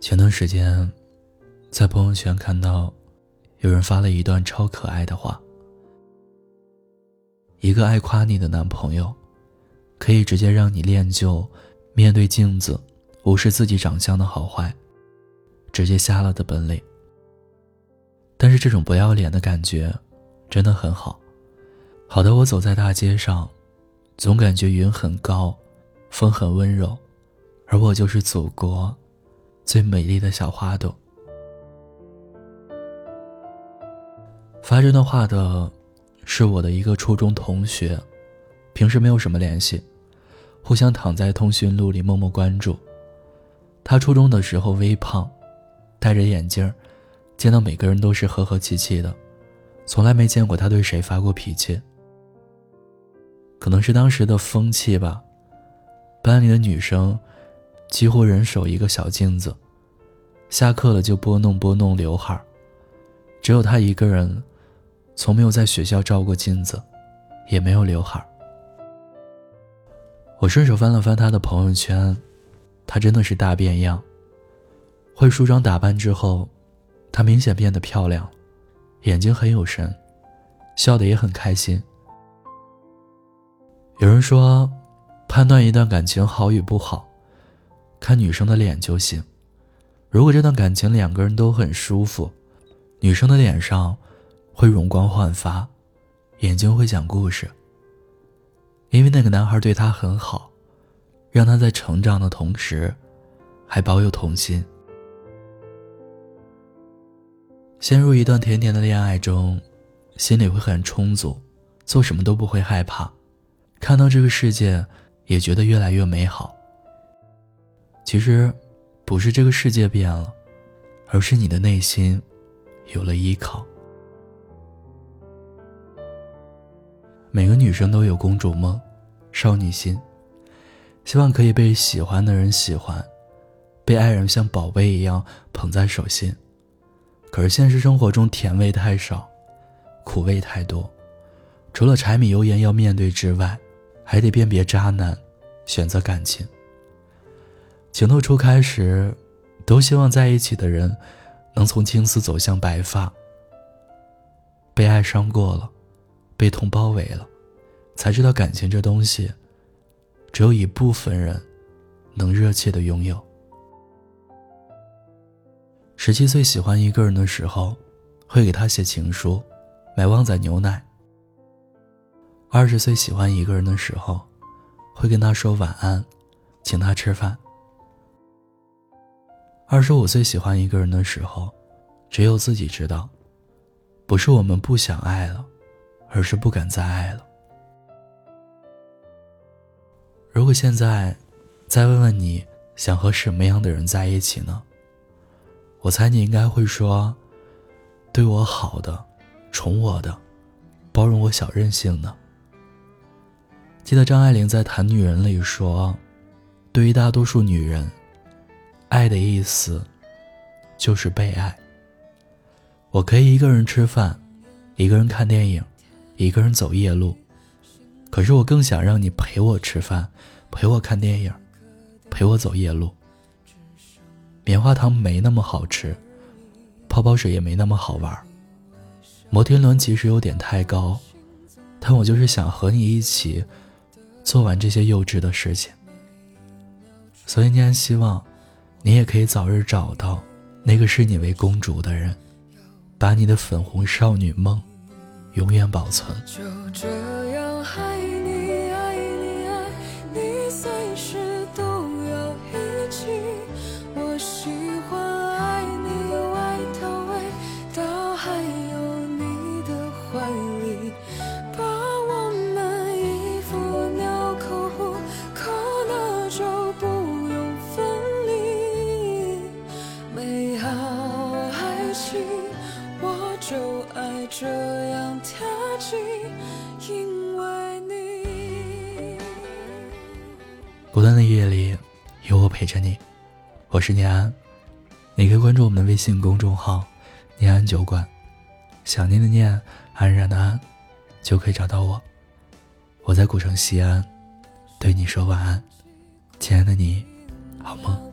前段时间，在朋友圈看到有人发了一段超可爱的话：一个爱夸你的男朋友，可以直接让你练就面对镜子无视自己长相的好坏，直接瞎了的本领。但是这种不要脸的感觉，真的很好。好的，我走在大街上，总感觉云很高，风很温柔，而我就是祖国。最美丽的小花朵。发这段话的，是我的一个初中同学，平时没有什么联系，互相躺在通讯录里默默关注。他初中的时候微胖，戴着眼镜，见到每个人都是和和气气的，从来没见过他对谁发过脾气。可能是当时的风气吧，班里的女生。几乎人手一个小镜子，下课了就拨弄拨弄刘海只有他一个人，从没有在学校照过镜子，也没有刘海我顺手翻了翻他的朋友圈，他真的是大变样。会梳妆打扮之后，他明显变得漂亮，眼睛很有神，笑得也很开心。有人说，判断一段感情好与不好。看女生的脸就行。如果这段感情两个人都很舒服，女生的脸上会容光焕发，眼睛会讲故事。因为那个男孩对她很好，让她在成长的同时，还保有童心。陷入一段甜甜的恋爱中，心里会很充足，做什么都不会害怕，看到这个世界也觉得越来越美好。其实，不是这个世界变了，而是你的内心有了依靠。每个女生都有公主梦、少女心，希望可以被喜欢的人喜欢，被爱人像宝贝一样捧在手心。可是现实生活中，甜味太少，苦味太多，除了柴米油盐要面对之外，还得辨别渣男，选择感情。情窦初开时，都希望在一起的人能从青丝走向白发。被爱伤过了，被痛包围了，才知道感情这东西，只有一部分人能热切的拥有。十七岁喜欢一个人的时候，会给他写情书，买旺仔牛奶。二十岁喜欢一个人的时候，会跟他说晚安，请他吃饭。二十五岁喜欢一个人的时候，只有自己知道，不是我们不想爱了，而是不敢再爱了。如果现在再问问你想和什么样的人在一起呢？我猜你应该会说，对我好的，宠我的，包容我小任性的。记得张爱玲在《谈女人》里说，对于大多数女人。爱的意思，就是被爱。我可以一个人吃饭，一个人看电影，一个人走夜路。可是我更想让你陪我吃饭，陪我看电影，陪我走夜路。棉花糖没那么好吃，泡泡水也没那么好玩，摩天轮其实有点太高，但我就是想和你一起做完这些幼稚的事情。所以，你还希望。你也可以早日找到那个视你为公主的人，把你的粉红少女梦永远保存。就这样爱你，样跳起，因为你。孤单的夜里，有我陪着你。我是念安，你可以关注我们的微信公众号“念安酒馆”，想念的念，安然的安，就可以找到我。我在古城西安，对你说晚安，亲爱的你，好梦。